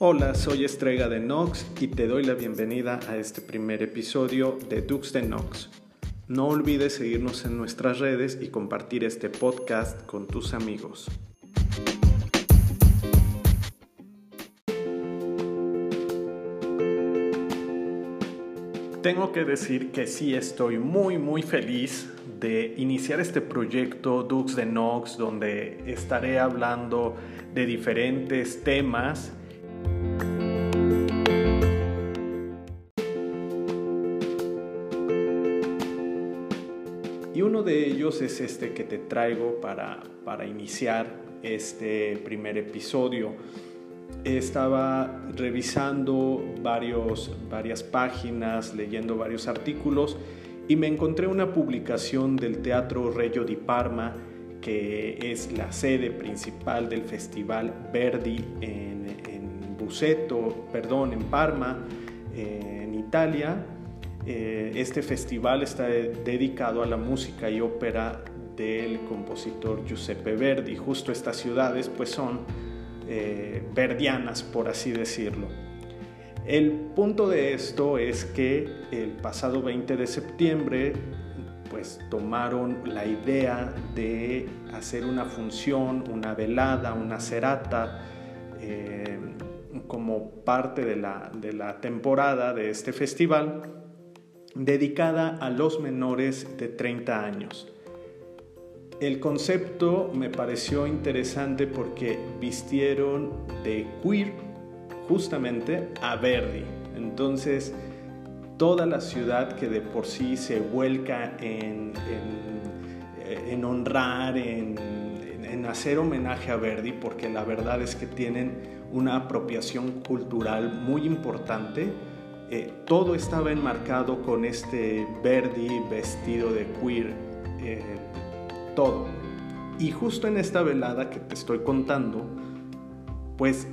Hola, soy Estrega de Nox y te doy la bienvenida a este primer episodio de Dux de Nox. No olvides seguirnos en nuestras redes y compartir este podcast con tus amigos. Tengo que decir que sí estoy muy muy feliz de iniciar este proyecto Dux de Nox donde estaré hablando de diferentes temas es este que te traigo para, para iniciar este primer episodio. Estaba revisando varios, varias páginas, leyendo varios artículos y me encontré una publicación del Teatro Regio di Parma, que es la sede principal del Festival Verdi en, en Buceto, perdón, en Parma, en Italia eh, este festival está dedicado a la música y ópera del compositor Giuseppe Verdi. Justo estas ciudades pues son eh, verdianas, por así decirlo. El punto de esto es que el pasado 20 de septiembre pues tomaron la idea de hacer una función, una velada, una serata, eh, como parte de la, de la temporada de este festival dedicada a los menores de 30 años. El concepto me pareció interesante porque vistieron de queer justamente a Verdi. Entonces, toda la ciudad que de por sí se vuelca en, en, honrar, en, en, hacer homenaje a Verdi, porque la verdad es que tienen una apropiación cultural muy importante, eh, todo estaba enmarcado con este Verdi vestido de queer, eh, todo. Y justo en esta velada que te estoy contando, pues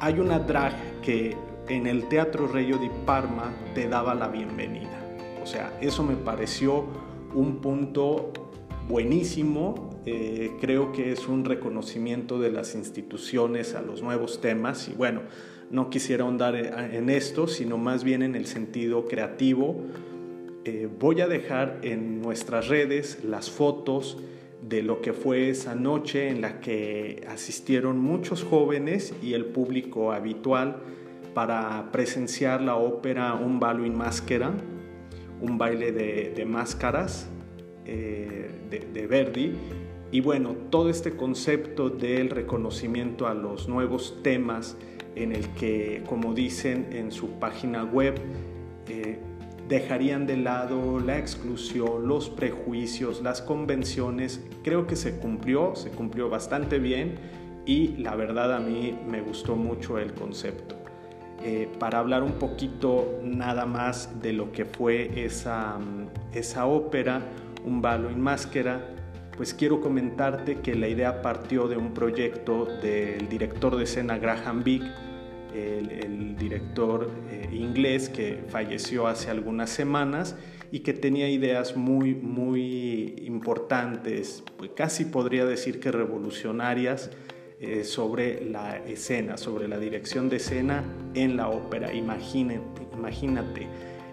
hay una drag que en el Teatro Regio di Parma te daba la bienvenida. O sea, eso me pareció un punto buenísimo. Eh, creo que es un reconocimiento de las instituciones a los nuevos temas y bueno, no quisiera ahondar en esto, sino más bien en el sentido creativo. Eh, voy a dejar en nuestras redes las fotos de lo que fue esa noche en la que asistieron muchos jóvenes y el público habitual para presenciar la ópera Un balo in máscara, un baile de, máscaras eh, de Verdi. Y bueno, todo este concepto del reconocimiento a los nuevos temas, en el que, como dicen en su página web, eh, dejarían de lado la exclusión, los prejuicios, las convenciones. Creo que se cumplió, se cumplió bastante bien y la verdad a mí me gustó mucho el concepto. Eh, para hablar un poquito nada más de lo que fue esa, esa ópera, Un balo en máscara, pues quiero comentarte que la idea partió de un proyecto del director de escena Graham Big, el, director eh, inglés que falleció hace algunas semanas y que tenía ideas muy, muy importantes, pues casi podría decir que revolucionarias eh, sobre la escena, sobre la dirección de escena en la ópera. Imagínate, imagínate.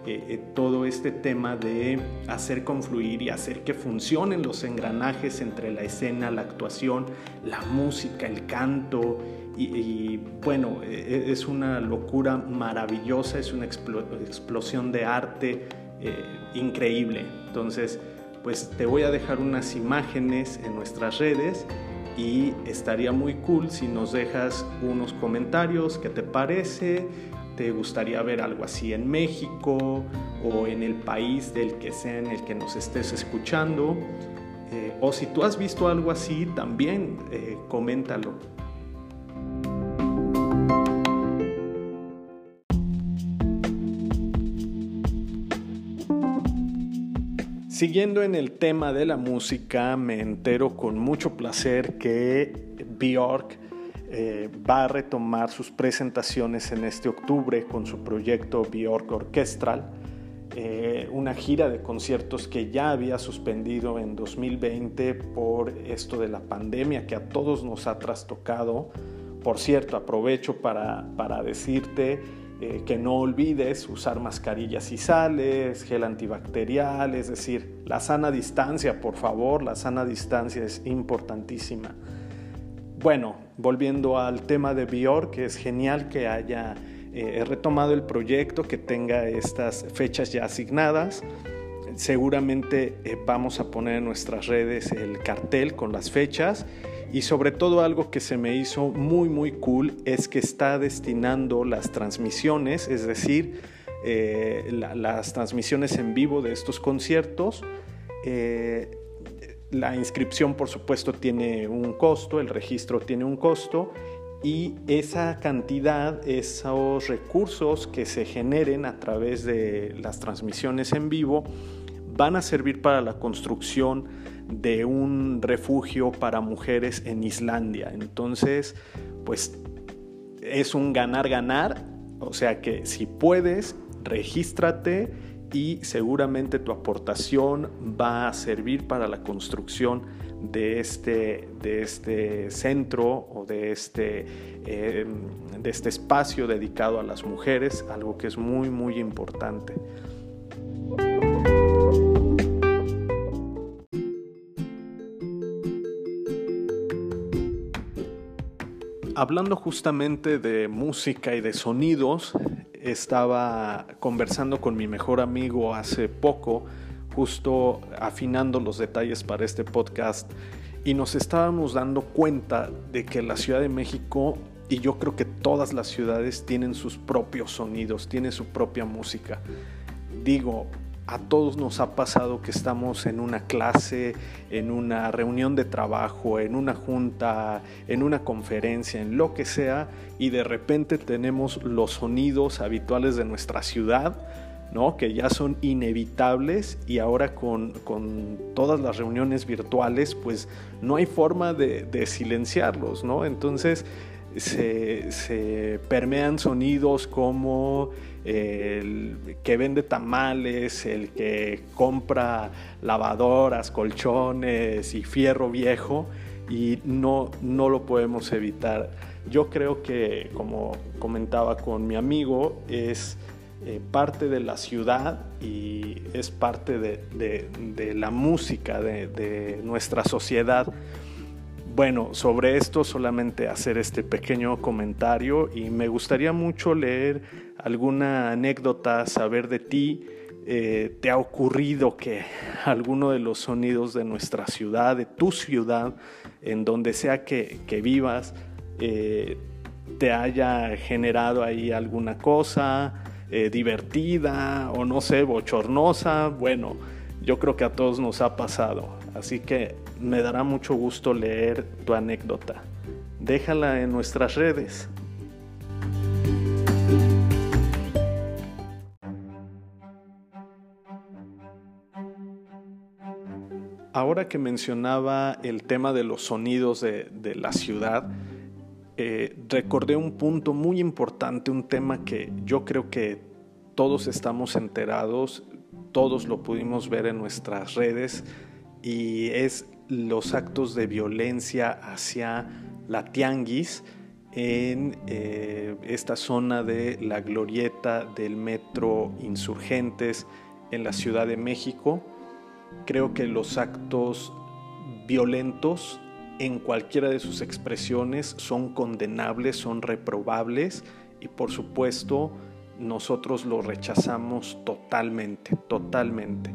Eh, todo este tema de hacer confluir y hacer que funcionen los engranajes entre la escena, la actuación, la música, el canto, y, bueno, e, e, es una locura maravillosa, es una explosión de arte eh, increíble. Entonces, pues te voy a dejar unas imágenes en nuestras redes y estaría muy cool si nos dejas unos comentarios, qué te parece, te gustaría ver algo así en México o en el país del que sea en el que nos estés escuchando. Eh, o si tú has visto algo así, también eh, coméntalo. Siguiendo en el tema de la música, me entero con mucho placer que Bjork eh, va a retomar sus presentaciones en este octubre con su proyecto Bjork Orchestral, eh, una gira de conciertos que ya había suspendido en 2020 por esto de la pandemia que a todos nos ha trastocado por cierto, aprovecho para, para decirte eh, que no olvides usar mascarillas y sales, gel antibacterial, es decir, la sana distancia, por favor, la sana distancia es importantísima. Bueno, volviendo al tema de Bior, que es genial que haya eh, retomado el proyecto, que tenga estas fechas ya asignadas. Seguramente eh, vamos a poner en nuestras redes el cartel con las fechas y sobre todo algo que se me hizo muy muy cool es que está destinando las transmisiones, es decir, eh, las transmisiones en vivo de estos conciertos. La inscripción por supuesto tiene un costo, el registro tiene un costo y esa cantidad, esos recursos que se generen a través de las transmisiones en vivo van a servir para la construcción de un refugio para mujeres en Islandia. Entonces, pues es un ganar-ganar, o sea que si puedes, regístrate y seguramente tu aportación va a servir para la construcción de este, de este centro o de este, eh, de este espacio dedicado a las mujeres, algo que es muy, muy importante. hablando justamente de música y de sonidos, estaba conversando con mi mejor amigo hace poco, justo afinando los detalles para este podcast, y nos estábamos dando cuenta de que la Ciudad de México, y yo creo que todas las ciudades tienen sus propios sonidos, tienen su propia música. Digo, a todos nos ha pasado que estamos en una clase, en una reunión de trabajo, en una junta, en una conferencia, en lo que sea, y de repente tenemos los sonidos habituales de nuestra ciudad, ¿no? que ya son inevitables y ahora con, todas las reuniones virtuales, pues no hay forma de, de silenciarlos, ¿no? Entonces, se, permean sonidos como el que vende tamales, el que compra lavadoras, colchones y fierro viejo y no, no lo podemos evitar. Yo creo que, como comentaba con mi amigo, es eh, parte de la ciudad y es parte de, la música de nuestra sociedad. Bueno, sobre esto solamente hacer este pequeño comentario y me gustaría mucho leer alguna anécdota, saber de ti. Eh, ¿Te ha ocurrido que alguno de los sonidos de nuestra ciudad, de tu ciudad, en donde sea que, vivas, eh, te haya generado ahí alguna cosa eh, divertida o no sé, bochornosa? Bueno, yo creo que a todos nos ha pasado. Así que me dará mucho gusto leer tu anécdota. Déjala en nuestras redes. Ahora que mencionaba el tema de los sonidos de, la ciudad, eh, recordé un punto muy importante, un tema que yo creo que todos estamos enterados, todos lo pudimos ver en nuestras redes, y es los actos de violencia hacia la tianguis en eh, esta zona de la glorieta del metro Insurgentes en la Ciudad de México. Creo que los actos violentos en cualquiera de sus expresiones son condenables, son reprobables y por supuesto nosotros lo rechazamos totalmente, totalmente.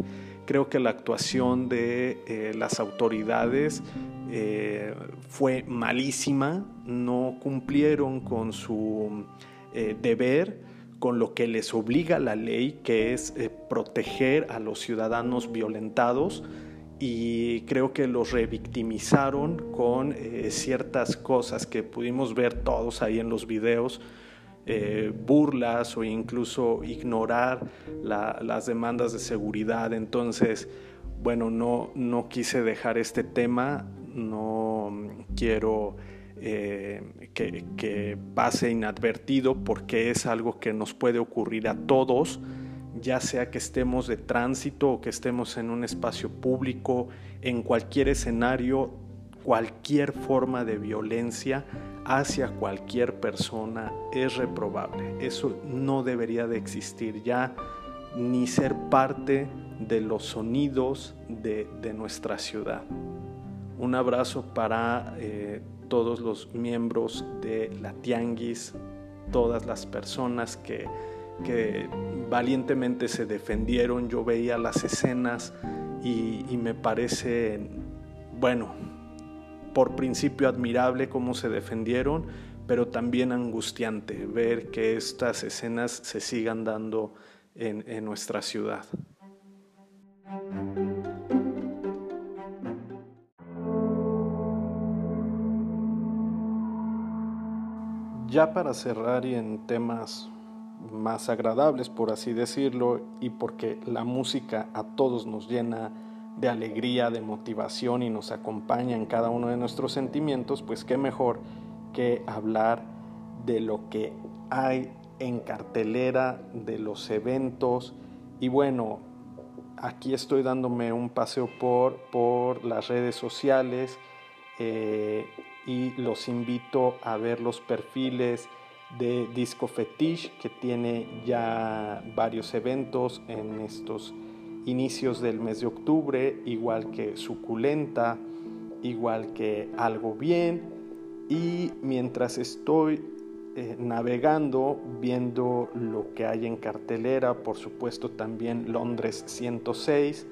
Creo que la actuación de eh, las autoridades eh, fue malísima, no cumplieron con su eh, deber, con lo que les obliga la ley, que es proteger a los ciudadanos violentados. Y creo que los revictimizaron con ciertas cosas que pudimos ver todos ahí en los videos eh, burlas o incluso ignorar las demandas de seguridad. Entonces, bueno, no, no quise dejar este tema, no quiero eh, que, que, pase inadvertido porque es algo que nos puede ocurrir a todos, ya sea que estemos de tránsito o que estemos en un espacio público, en cualquier escenario, cualquier forma de violencia hacia cualquier persona es reprobable. Eso no debería de existir ya ni ser parte de los sonidos de, nuestra ciudad. Un abrazo para eh, todos los miembros de la Tianguis, todas las personas que, que valientemente se defendieron. Yo veía las escenas y me parece, bueno, por principio admirable cómo se defendieron, pero también angustiante ver que estas escenas se sigan dando en, en nuestra ciudad. Ya para cerrar y en temas más agradables, por así decirlo, y porque la música a todos nos llena de alegría, de motivación y nos acompaña en cada uno de nuestros sentimientos, pues qué mejor que hablar de lo que hay en cartelera, de los eventos. Y bueno, aquí estoy dándome un paseo por, por las redes sociales eh, y los invito a ver los perfiles de Disco Fetish que tiene ya varios eventos en estos inicios del mes de octubre, igual que Suculenta, igual que Algo Bien. Y mientras estoy eh, navegando, viendo lo que hay en cartelera, por supuesto también Londres 106,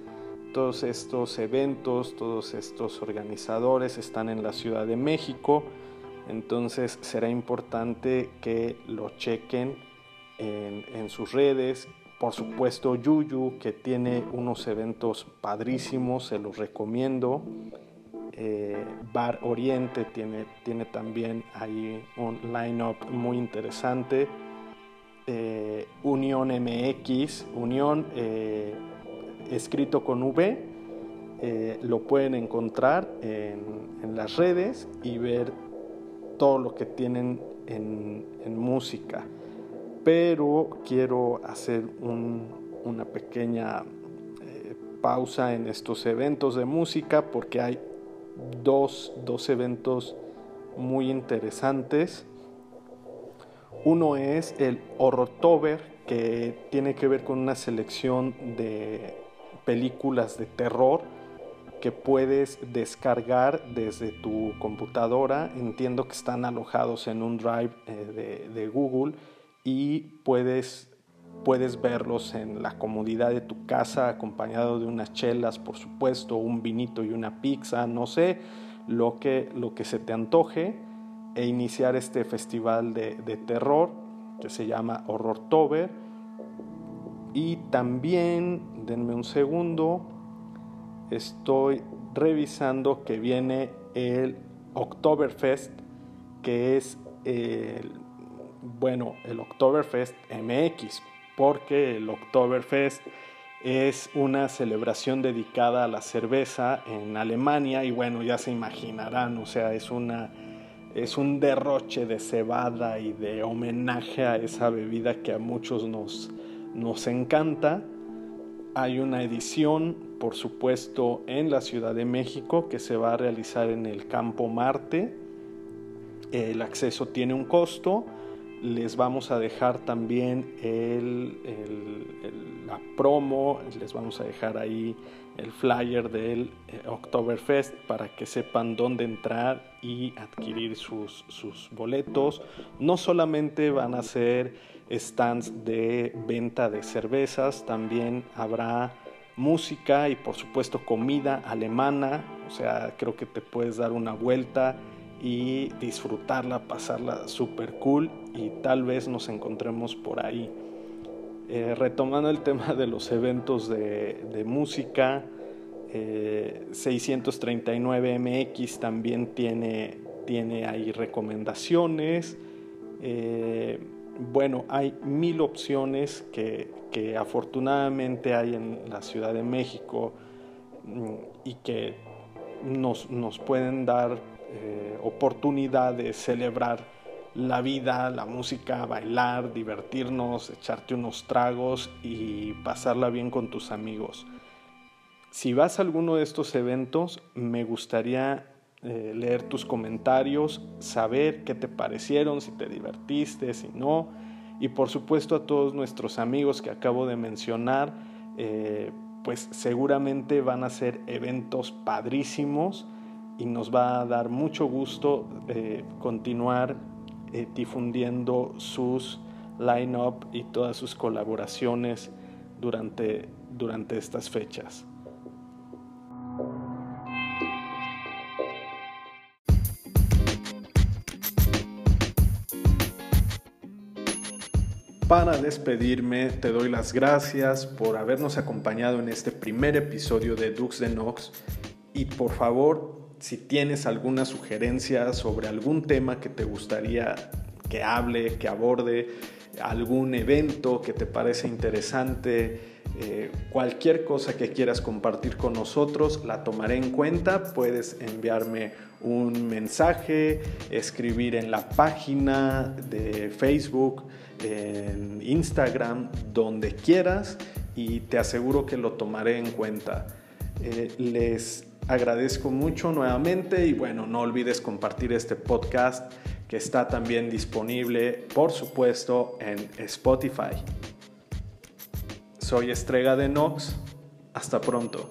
todos estos eventos, todos estos organizadores están en la Ciudad de México, entonces será importante que lo chequen en, en sus redes, por supuesto, Yuyu, que tiene unos eventos padrísimos, se los recomiendo. Eh, Bar Oriente tiene, tiene también ahí un line-up muy interesante. Eh, Unión MX, Unión eh, escrito con V, lo pueden encontrar en, las redes y ver todo lo que tienen en música pero quiero hacer una pequeña eh, pausa en estos eventos de música porque hay dos, eventos muy interesantes. Uno es el Horrortober, que tiene que ver con una selección de películas de terror que puedes descargar desde tu computadora. Entiendo que están alojados en un drive eh, de Google y puedes, puedes verlos en la comodidad de tu casa acompañado de unas chelas, por supuesto, un vinito y una pizza, no sé, lo que, lo que se te antoje e iniciar este festival de, de terror que se llama Horrortober. Y también, denme un segundo, estoy revisando que viene el Oktoberfest, que es el bueno, el Oktoberfest MX, porque el Oktoberfest es una celebración dedicada a la cerveza en Alemania y bueno, ya se imaginarán, o sea, es una es un derroche de cebada y de homenaje a esa bebida que a muchos nos, nos encanta. Hay una edición, por supuesto, en la Ciudad de México que se va a realizar en el Campo Marte. El acceso tiene un costo les vamos a dejar también el, la promo, les vamos a dejar ahí el flyer del eh, Oktoberfest para que sepan dónde entrar y adquirir sus, sus boletos. No solamente van a ser stands de venta de cervezas, también habrá música y por supuesto comida alemana, o sea, creo que te puedes dar una vuelta y disfrutarla, pasarla super cool y tal vez nos encontremos por ahí. Eh, retomando el tema de los eventos de, música, 639MX eh, también tiene, tiene ahí recomendaciones. Eh, bueno, hay mil opciones que, que, afortunadamente hay en la Ciudad de México mm, y que nos, nos pueden dar eh, oportunidad de celebrar la vida, la música, bailar, divertirnos, echarte unos tragos y pasarla bien con tus amigos. Si vas a alguno de estos eventos, me gustaría eh, leer tus comentarios, saber qué te parecieron, si te divertiste, si no. Y por supuesto a todos nuestros amigos que acabo de mencionar, eh, pues seguramente van a ser eventos padrísimos y nos va a dar mucho gusto eh, continuar difundiendo sus line-up y todas sus colaboraciones durante, durante estas fechas. Para despedirme, te doy las gracias por habernos acompañado en este primer episodio de Dux de Nox y por favor, si tienes alguna sugerencia sobre algún tema que te gustaría que hable, que aborde, algún evento que te parece interesante, eh, cualquier cosa que quieras compartir con nosotros, la tomaré en cuenta. Puedes enviarme un mensaje, escribir en la página de Facebook, en Instagram, donde quieras y te aseguro que lo tomaré en cuenta. Eh, les agradezco mucho nuevamente y bueno, no olvides compartir este podcast que está también disponible, por supuesto, en Spotify. Soy Estrega de Nox. Hasta pronto.